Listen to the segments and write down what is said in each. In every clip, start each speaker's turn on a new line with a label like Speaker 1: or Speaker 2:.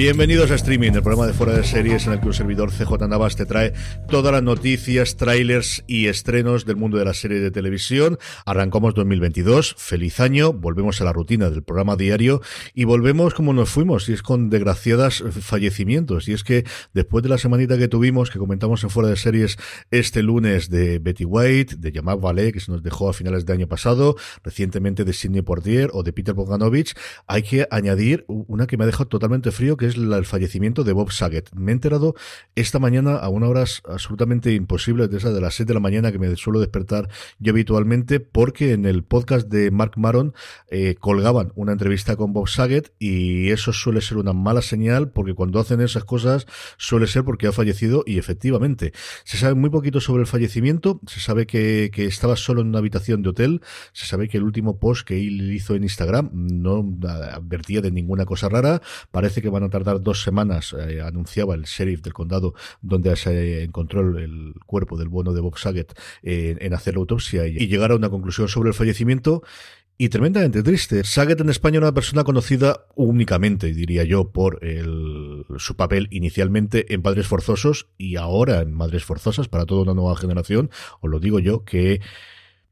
Speaker 1: Bienvenidos a Streaming, el programa de fuera de series en el que un servidor CJ Navas te trae todas las noticias, trailers y estrenos del mundo de la serie de televisión. Arrancamos 2022, feliz año, volvemos a la rutina del programa diario y volvemos como nos fuimos, y es con desgraciadas fallecimientos. Y es que después de la semanita que tuvimos, que comentamos en fuera de series este lunes de Betty White, de Jamal Ballet, que se nos dejó a finales de año pasado, recientemente de Sidney Portier o de Peter Bogdanovich, hay que añadir una que me ha dejado totalmente frío, que es el fallecimiento de Bob Saget. Me he enterado esta mañana a una hora absolutamente imposible, de esa de las 7 de la mañana que me suelo despertar yo habitualmente, porque en el podcast de Mark Maron eh, colgaban una entrevista con Bob Saget y eso suele ser una mala señal porque cuando hacen esas cosas suele ser porque ha fallecido y efectivamente se sabe muy poquito sobre el fallecimiento, se sabe que, que estaba solo en una habitación de hotel, se sabe que el último post que él hizo en Instagram no advertía de ninguna cosa rara, parece que van a tardar dos semanas, eh, anunciaba el sheriff del condado, donde se encontró el, cuerpo del bueno de Bob Saget eh, en hacer la autopsia y, llegar a una conclusión sobre el fallecimiento y tremendamente triste. Saget en España era una persona conocida únicamente, diría yo, por el, su papel inicialmente en Padres Forzosos y ahora en Madres Forzosas para toda una nueva generación. Os lo digo yo que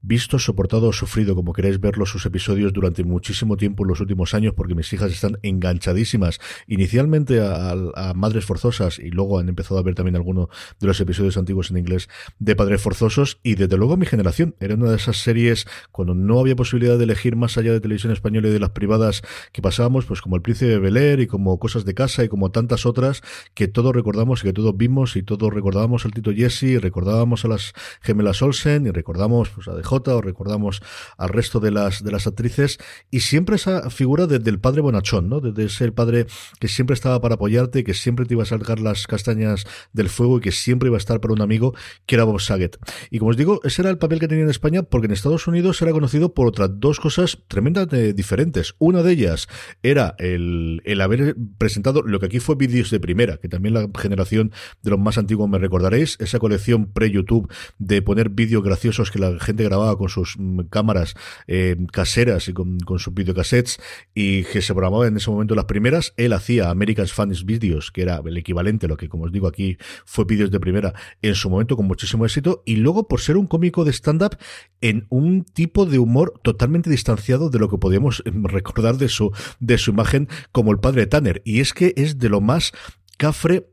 Speaker 1: visto, soportado sufrido, como queréis verlo, sus episodios durante muchísimo tiempo en los últimos años, porque mis hijas están enganchadísimas inicialmente a, Madres Forzosas y luego han empezado a ver también alguno de los episodios antiguos en inglés de Padres Forzosos y desde luego mi generación. Era una de esas series cuando no había posibilidad de elegir más allá de televisión española y de las privadas que pasábamos, pues como El Príncipe de Bel y como Cosas de Casa y como tantas otras que todos recordamos y que todos vimos y todos recordábamos al Tito Jesse recordábamos a las gemelas Olsen y recordamos pues, a o recordamos al resto de las, de las actrices, y siempre esa figura del padre bonachón, ¿no? De, ser el padre que siempre estaba para apoyarte, que siempre te iba a sacar las castañas del fuego y que siempre iba a estar para un amigo, que era Bob Saget. Y como os digo, ese era el papel que tenía en España, porque en Estados Unidos era conocido por otras dos cosas tremendamente diferentes. Una de ellas era el, el haber presentado lo que aquí fue vídeos de primera, que también la generación de los más antiguos me recordaréis, esa colección pre-YouTube de poner vídeos graciosos que la gente grababa con sus mm, cámaras eh, caseras y con, sus videocassettes y que se programaba en ese momento las primeras. Él hacía America's Funniest Videos, que era el equivalente, lo que como os digo aquí fue vídeos de primera, en su momento con muchísimo éxito. Y luego por ser un cómico de stand-up en un tipo de humor totalmente distanciado de lo que podíamos mm, recordar de su, de su imagen como el padre Tanner. Y es que es de lo más cafre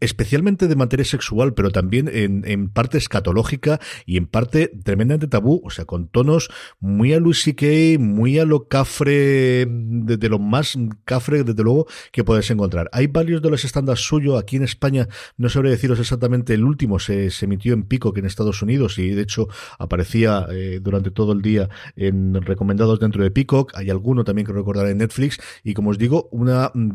Speaker 1: especialmente de materia sexual, pero también en, en, parte escatológica y en parte tremendamente tabú, o sea, con tonos muy a Lucy Kay, muy a lo cafre, de, lo más cafre, desde luego, que puedes encontrar. Hay varios de los estándares suyos aquí en España, no sabré deciros exactamente, el último se, se emitió en Pico, que en Estados Unidos, y de hecho aparecía eh, durante todo el día en recomendados dentro de Peacock, hay alguno también que recordaré en Netflix, y como os digo, una mm,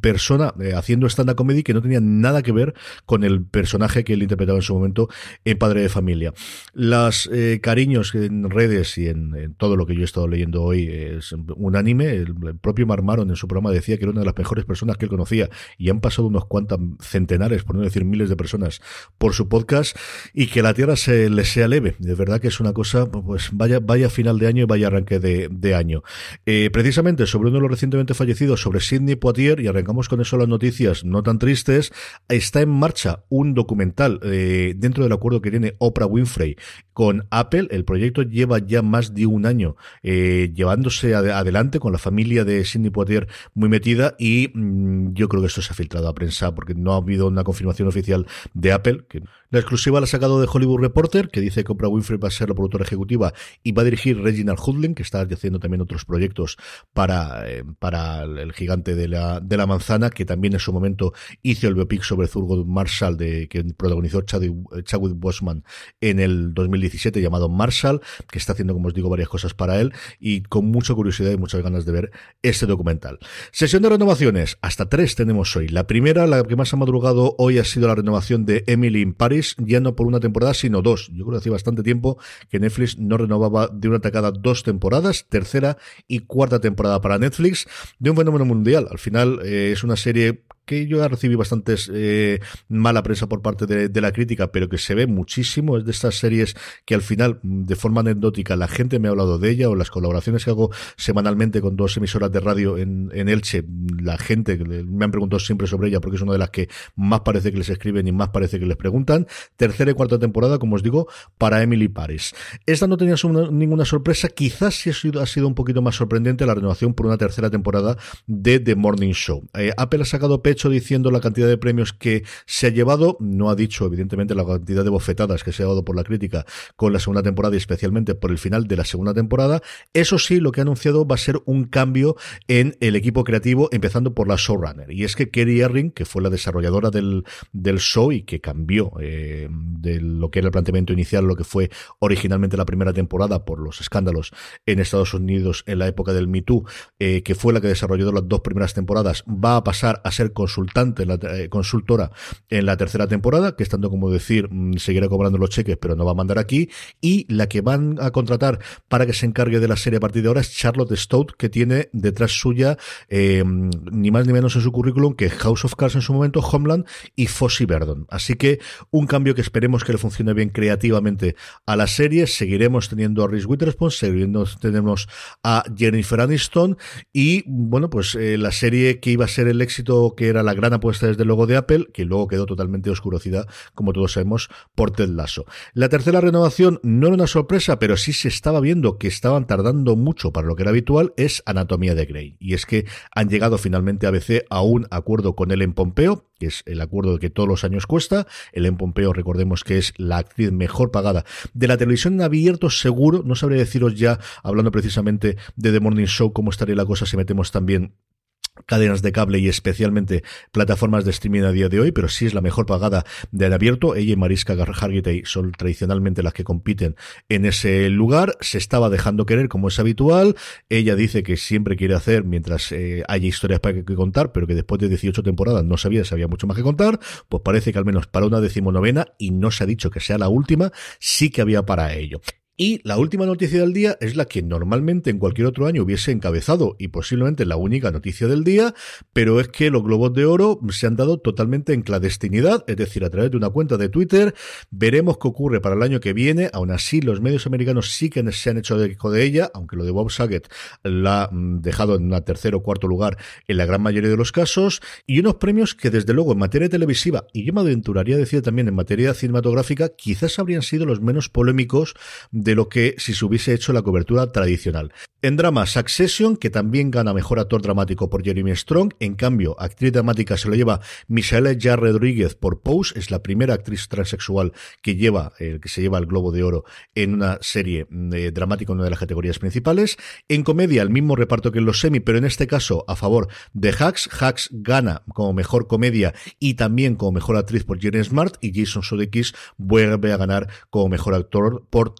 Speaker 1: persona eh, haciendo stand-up comedy que no tenía nada que ver con el personaje que él interpretaba en su momento en Padre de Familia. Las eh, cariños en redes y en, todo lo que yo he estado leyendo hoy es unánime. El, propio Marmaron en su programa decía que era una de las mejores personas que él conocía y han pasado unos cuantos centenares, por no decir miles de personas, por su podcast y que la tierra se le sea leve. De verdad que es una cosa, pues vaya, vaya final de año y vaya arranque de, año. Eh, precisamente sobre uno de los recientemente fallecidos, sobre Sidney Poitier, arrancamos con eso las noticias no tan tristes, está en marcha un documental eh, dentro del acuerdo que tiene Oprah Winfrey con Apple. El proyecto lleva ya más de un año eh, llevándose adelante con la familia de Sidney Poitier muy metida y mm, yo creo que esto se ha filtrado a prensa porque no ha habido una confirmación oficial de Apple. La exclusiva la ha sacado de Hollywood Reporter, que dice que Oprah Winfrey va a ser la productora ejecutiva y va a dirigir Reginald Hudlin, que está haciendo también otros proyectos para, eh, para el gigante de la, de la manzana, que también en su momento hizo el biopic sobre Thurgood Marshall, de, que protagonizó Chadwick Boseman en el 2017 llamado Marshall, que está haciendo, como os digo, varias cosas para él y con mucha curiosidad y muchas ganas de ver este documental. Sesión de renovaciones, hasta tres tenemos hoy. La primera, la que más ha madrugado hoy ha sido la renovación de Emily in Paris, ya no por una temporada, sino dos. Yo creo que hace bastante tiempo que Netflix no renovaba de una tacada dos temporadas, tercera y cuarta temporada para Netflix, de un fenómeno mundial. Al final eh, es una serie que yo he recibido bastantes eh, mala prensa por parte de, la crítica, pero que se ve muchísimo. Es de estas series que al final, de forma anecdótica, la gente me ha hablado de ella o las colaboraciones que hago semanalmente con dos emisoras de radio en, Elche. La gente me han preguntado siempre sobre ella porque es una de las que más parece que les escriben y más parece que les preguntan. Tercera y cuarta temporada, como os digo, para Emily Paris. Esta no tenía ninguna sorpresa. Quizás sí ha sido, ha sido un poquito más sorprendente la renovación por una tercera temporada de The Morning Show. Eh, Apple ha sacado pecho diciendo la cantidad de premios que se ha llevado, no ha dicho evidentemente la cantidad de bofetadas que se ha dado por la crítica con la segunda temporada y especialmente por el final de la segunda temporada. Eso sí, lo que ha anunciado va a ser un cambio en el equipo creativo, empezando por la showrunner. Y es que Kerry Erring, que fue la desarrolladora del, show y que cambió eh, de lo que era el planteamiento inicial, lo que fue originalmente la primera temporada por los escándalos en Estados Unidos en la época del Me Too, eh, que fue la que desarrolló las dos primeras temporadas, va a pasar a ser consultante, la, eh, consultora en la tercera temporada, que estando como decir, mm, seguirá cobrando los cheques, pero no va a mandar aquí, y la que van a contratar para que se encargue de la serie a partir de ahora es Charlotte Stout, que tiene detrás suya eh, ni más ni menos en su currículum que House of Cards en su momento, Homeland y Fossey Verdon. Así que un cambio que esperemos que le funcione bien creativamente a la serie. Seguiremos teniendo a Reese Witherspoon, seguiremos tenemos a Jennifer Aniston y bueno, pues eh, la serie que iba a ser el éxito que era la gran apuesta desde el logo de Apple, que luego quedó totalmente oscurecida, como todos sabemos, por Ted Lasso. La tercera renovación no era una sorpresa, pero sí se estaba viendo que estaban tardando mucho para lo que era habitual, es Anatomía de Grey. Y es que han llegado finalmente ABC a un acuerdo con él en Pompeo, que es el acuerdo que todos los años cuesta. Ellen Pompeo, recordemos que es la actriz mejor pagada de la televisión en abierto, seguro. No sabré deciros ya, hablando precisamente de The Morning Show, cómo estaría la cosa si metemos también cadenas de cable y especialmente plataformas de streaming a día de hoy, pero sí es la mejor pagada del abierto. Ella y Mariska Hargitay son tradicionalmente las que compiten en ese lugar. Se estaba dejando querer como es habitual. Ella dice que siempre quiere hacer mientras eh, haya historias para que, contar, pero que después de 18 temporadas no sabía si había mucho más que contar. Pues parece que al menos para una decimonovena, y no se ha dicho que sea la última, sí que había para ello. Y la última noticia del día es la que normalmente en cualquier otro año hubiese encabezado y posiblemente la única noticia del día, pero es que los globos de oro se han dado totalmente en clandestinidad, es decir, a través de una cuenta de Twitter. Veremos qué ocurre para el año que viene. Aún así, los medios americanos sí que se han hecho de eco de ella, aunque lo de Bob Saget la ha dejado en un tercer o cuarto lugar en la gran mayoría de los casos. Y unos premios que, desde luego, en materia televisiva, y yo me aventuraría a decir también en materia cinematográfica, quizás habrían sido los menos polémicos lo que si se hubiese hecho la cobertura tradicional. En drama, Succession, que también gana mejor actor dramático por Jeremy Strong. En cambio, actriz dramática se lo lleva Michelle Ya Rodríguez por Pose. Es la primera actriz transexual que lleva, el que se lleva el Globo de Oro en una serie eh, dramática, en una de las categorías principales. En comedia, el mismo reparto que en los semi, pero en este caso a favor de Hacks. Hacks gana como mejor comedia y también como mejor actriz por Jenny Smart y Jason Sudeikis vuelve a ganar como mejor actor por,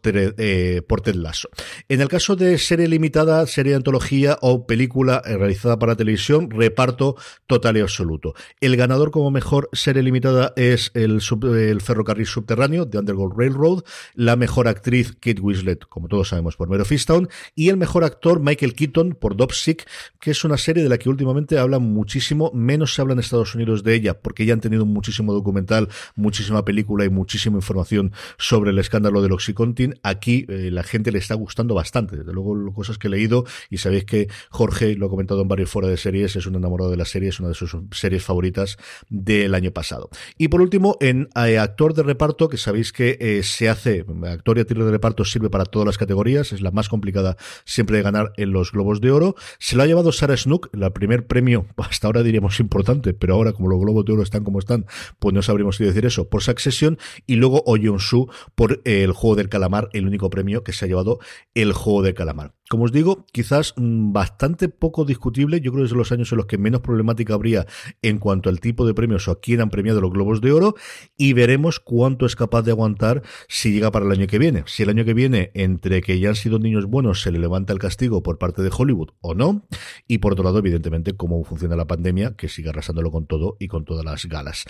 Speaker 1: por Ted Lasso. En el caso de serie limitada, serie de antología o película eh, realizada para televisión, reparto total y absoluto. El ganador como mejor serie limitada es el, el ferrocarril subterráneo de Underground Railroad, la mejor actriz Kate Winslet, como todos sabemos, por Mero Fistown, y el mejor actor Michael Keaton por Dopsic, que es una serie de la que últimamente hablan muchísimo, menos se habla en Estados Unidos de ella, porque ya han tenido muchísimo documental, muchísima película y muchísima información sobre el escándalo del Oxycontin. Aquí eh, la gente le está gustando bastante, desde luego cosas que he leído y sabéis que Jorge, lo ha comentado en varios fuera de series, es un enamorado de la serie, es una de sus series favoritas del año pasado. Y por último, en eh, actor de reparto, que sabéis que eh, se hace, actor y actriz de reparto sirve para todas las categorías, es la más complicada siempre de ganar en los Globos de Oro. Se lo ha llevado Sarah Snook, el primer premio, hasta ahora diríamos importante, pero ahora como los Globos de Oro están como están, pues no sabríamos qué decir eso, por Succession, y luego Oh Su por El Juego del Calamar, el único premio que se ha llevado El Juego del Calamar. Como os digo, quizás mm, bastante poco discutible, yo creo que es de los años en los que menos problemática habría en cuanto al tipo de premios o a quién han premiado los Globos de Oro, y veremos cuánto es capaz de aguantar si llega para el año que viene. Si el año que viene, entre que ya han sido niños buenos, se le levanta el castigo por parte de Hollywood o no, y por otro lado, evidentemente, cómo funciona la pandemia, que sigue arrasándolo con todo y con todas las galas.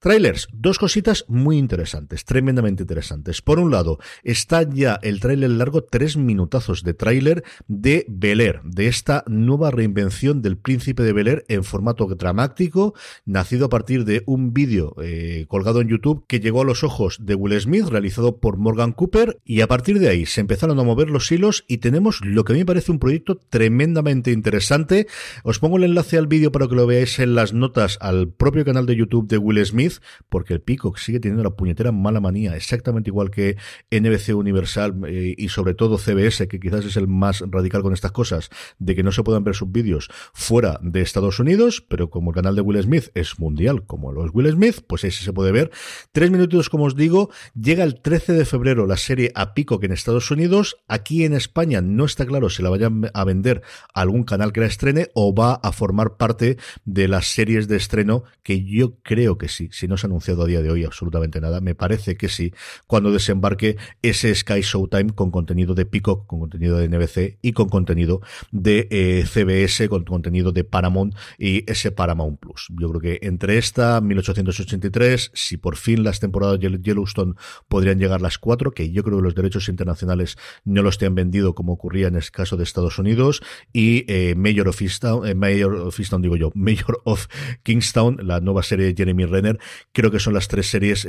Speaker 1: Trailers, dos cositas muy interesantes, tremendamente interesantes. Por un lado, está ya el trailer largo, tres minutazos de tráiler de Bel de esta nueva reinvención del príncipe de Bel en formato dramático, nacido a partir de un vídeo eh, colgado en YouTube que llegó a los ojos de Will Smith, realizado por Morgan Cooper, y a partir de ahí se empezaron a mover los hilos y tenemos lo que a mí me parece un proyecto tremendamente interesante. Os pongo el enlace al vídeo para que lo veáis en las notas al propio canal de YouTube de Will Smith, porque el Peacock sigue teniendo la puñetera mala manía, exactamente igual que NBC Universal eh, y sobre todo CBS, que quizás es el más radical con estas cosas, de que no se puedan ver sus vídeos fuera de Estados Unidos, pero como el canal de Will Smith es mundial, como los Will Smith, pues ese se puede ver. Tres minutos, como os digo, llega el 13 de febrero la serie a pico que en Estados Unidos, aquí en España no está claro si la vayan a vender a algún canal que la estrene o va a formar parte de las series de estreno que yo creo que sí, si no se ha anunciado a día de hoy absolutamente nada, me parece que sí, cuando desembarque ese Sky Showtime con contenido de Pico, con contenido de NBC y con contenido de eh, CBS, con contenido de Paramount y ese Paramount Plus. Yo creo que entre esta, 1883, si por fin las temporadas de Yellowstone podrían llegar las cuatro, que yo creo que los derechos internacionales no los han vendido como ocurría en el caso de Estados Unidos, y eh, Mayor of Easttown, eh, Mayor of Easttown digo yo, Mayor of Kingstown, la nueva serie de Jeremy Renner, creo que son las tres series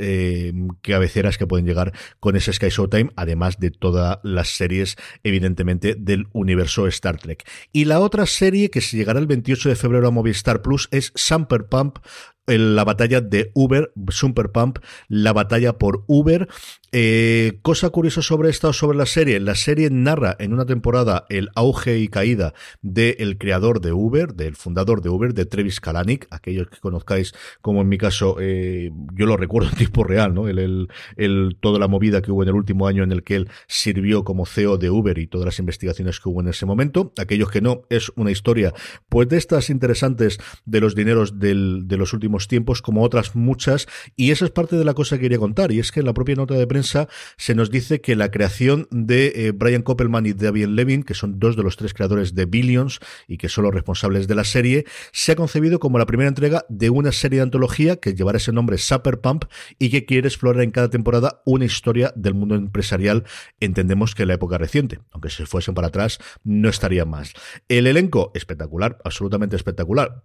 Speaker 1: cabeceras que pueden llegar con ese Sky Showtime, además de todas las series, evidentemente, del universo Star Trek. Y la otra serie que se llegará el 28 de febrero a Movistar Plus es Samper Pump, la batalla de Uber, Super Pump, la batalla por Uber. Eh, cosa curiosa sobre esta o sobre la serie. La serie narra en una temporada el auge y caída del creador de Uber, del fundador de Uber, de Travis Kalanick. Aquellos que conozcáis, como en mi caso, eh, yo lo recuerdo en tiempo real, ¿no? El, el, toda la movida que hubo en el último año en el que él sirvió como CEO de Uber y todas las investigaciones que hubo en ese momento. Aquellos que no, es una historia, pues de estas interesantes de los dineros del, de los últimos tiempos como otras muchas y esa es parte de la cosa que quería contar y es que en la propia nota de prensa se nos dice que la creación de eh, Brian Koppelman y David Levin, que son dos de los tres creadores de Billions y que son los responsables de la serie, se ha concebido como la primera entrega de una serie de antología que llevará ese nombre Super Pump y que quiere explorar en cada temporada una historia del mundo empresarial, entendemos que la época reciente, aunque si fuesen para atrás no estaría más. El elenco espectacular, absolutamente espectacular.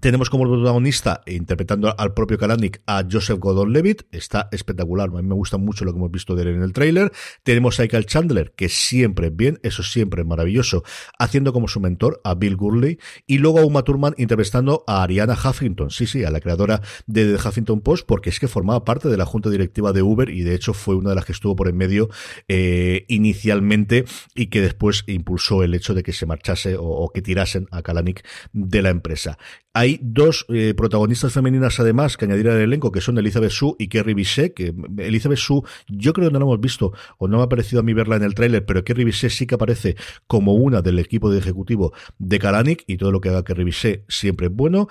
Speaker 1: Tenemos como protagonista, interpretando al propio Kalanick, a Joseph Gordon-Levitt. Está espectacular. A mí me gusta mucho lo que hemos visto de él en el tráiler. Tenemos a Michael Chandler, que siempre bien, eso siempre maravilloso, haciendo como su mentor a Bill Gurley. Y luego a Uma Thurman interpretando a Ariana Huffington. Sí, sí, a la creadora de The Huffington Post, porque es que formaba parte de la junta directiva de Uber y de hecho fue una de las que estuvo por en medio eh, inicialmente y que después impulsó el hecho de que se marchase o que tirasen a Kalanick de la empresa. Hay dos eh, protagonistas femeninas además que añadir al elenco, que son Elizabeth Sue y Kerry Bisset, que Elizabeth Sue yo creo que no la hemos visto o no me ha parecido a mí verla en el tráiler, pero Kerry Bisset sí que aparece como una del equipo de ejecutivo de Kalanick y todo lo que haga Kerry Bisset siempre es bueno.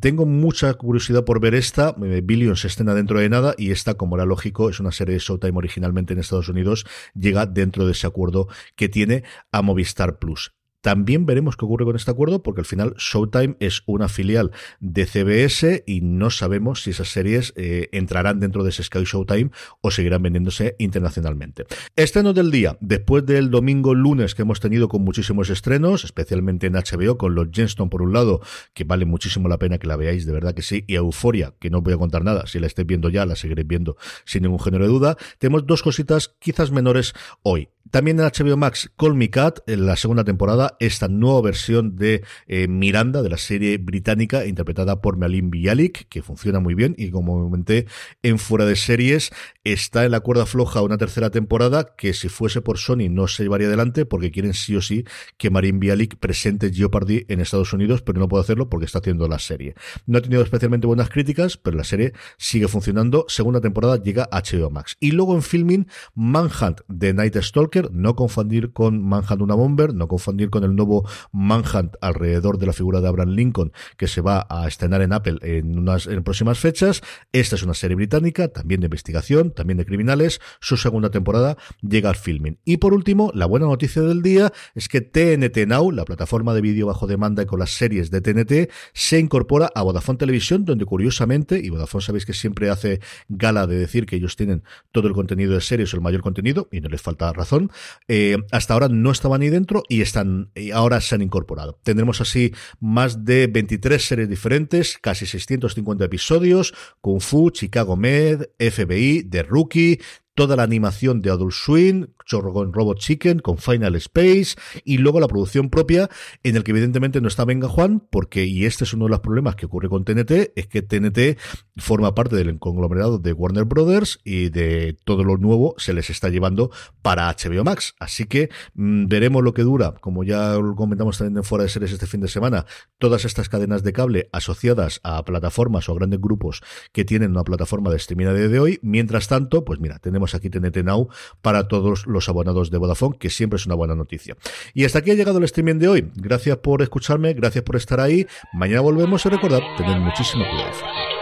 Speaker 1: Tengo mucha curiosidad por ver esta, eh, Billions estrena dentro de nada y esta, como era lógico, es una serie de Showtime originalmente en Estados Unidos, llega dentro de ese acuerdo que tiene a Movistar Plus. También veremos qué ocurre con este acuerdo, porque al final Showtime es una filial de CBS y no sabemos si esas series eh, entrarán dentro de ese Sky Showtime o seguirán vendiéndose internacionalmente. Estrenos del día, después del domingo lunes que hemos tenido con muchísimos estrenos, especialmente en HBO, con los Jenston por un lado, que vale muchísimo la pena que la veáis, de verdad que sí, y Euforia, que no voy a contar nada, si la estáis viendo ya, la seguiréis viendo sin ningún género de duda. Tenemos dos cositas quizás menores hoy. También en HBO Max, Call Me Cat, en la segunda temporada, esta nueva versión de eh, Miranda, de la serie británica, interpretada por Malin Bialik, que funciona muy bien y como comenté en Fuera de Series, está en la cuerda floja una tercera temporada que si fuese por Sony no se llevaría adelante porque quieren sí o sí que Marin Bialik presente Jeopardy en Estados Unidos, pero no puede hacerlo porque está haciendo la serie. No ha tenido especialmente buenas críticas, pero la serie sigue funcionando. Segunda temporada llega a HBO Max. Y luego en filming, Manhunt de Night Stalker no confundir con Manhunt una Bomber, no confundir con el nuevo Manhunt alrededor de la figura de Abraham Lincoln que se va a estrenar en Apple en unas en próximas fechas. Esta es una serie británica, también de investigación, también de criminales. Su segunda temporada llega al filming. Y por último, la buena noticia del día es que TNT Now, la plataforma de vídeo bajo demanda y con las series de TNT, se incorpora a Vodafone Televisión, donde curiosamente, y Vodafone sabéis que siempre hace gala de decir que ellos tienen todo el contenido de series el mayor contenido, y no les falta razón, eh, hasta ahora no estaban ni dentro y están y ahora se han incorporado. Tendremos así más de 23 series diferentes, casi 650 episodios, Kung Fu, Chicago Med, FBI, The Rookie, toda la animación de Adult Swim, con Robot Chicken, con Final Space y luego la producción propia en el que evidentemente no está Venga Juan porque, y este es uno de los problemas que ocurre con TNT, es que TNT forma parte del conglomerado de Warner Brothers y de todo lo nuevo se les está llevando para HBO Max. Así que mm, veremos lo que dura, como ya lo comentamos también en Fuera de Series este fin de semana, todas estas cadenas de cable asociadas a plataformas o a grandes grupos que tienen una plataforma de streaming a día de hoy. Mientras tanto, pues mira, tenemos aquí TNT Now para todos los abonados de Vodafone, que siempre es una buena noticia. Y hasta aquí ha llegado el streaming de hoy. Gracias por escucharme, gracias por estar ahí. Mañana volvemos a recordar, tened muchísimo cuidado.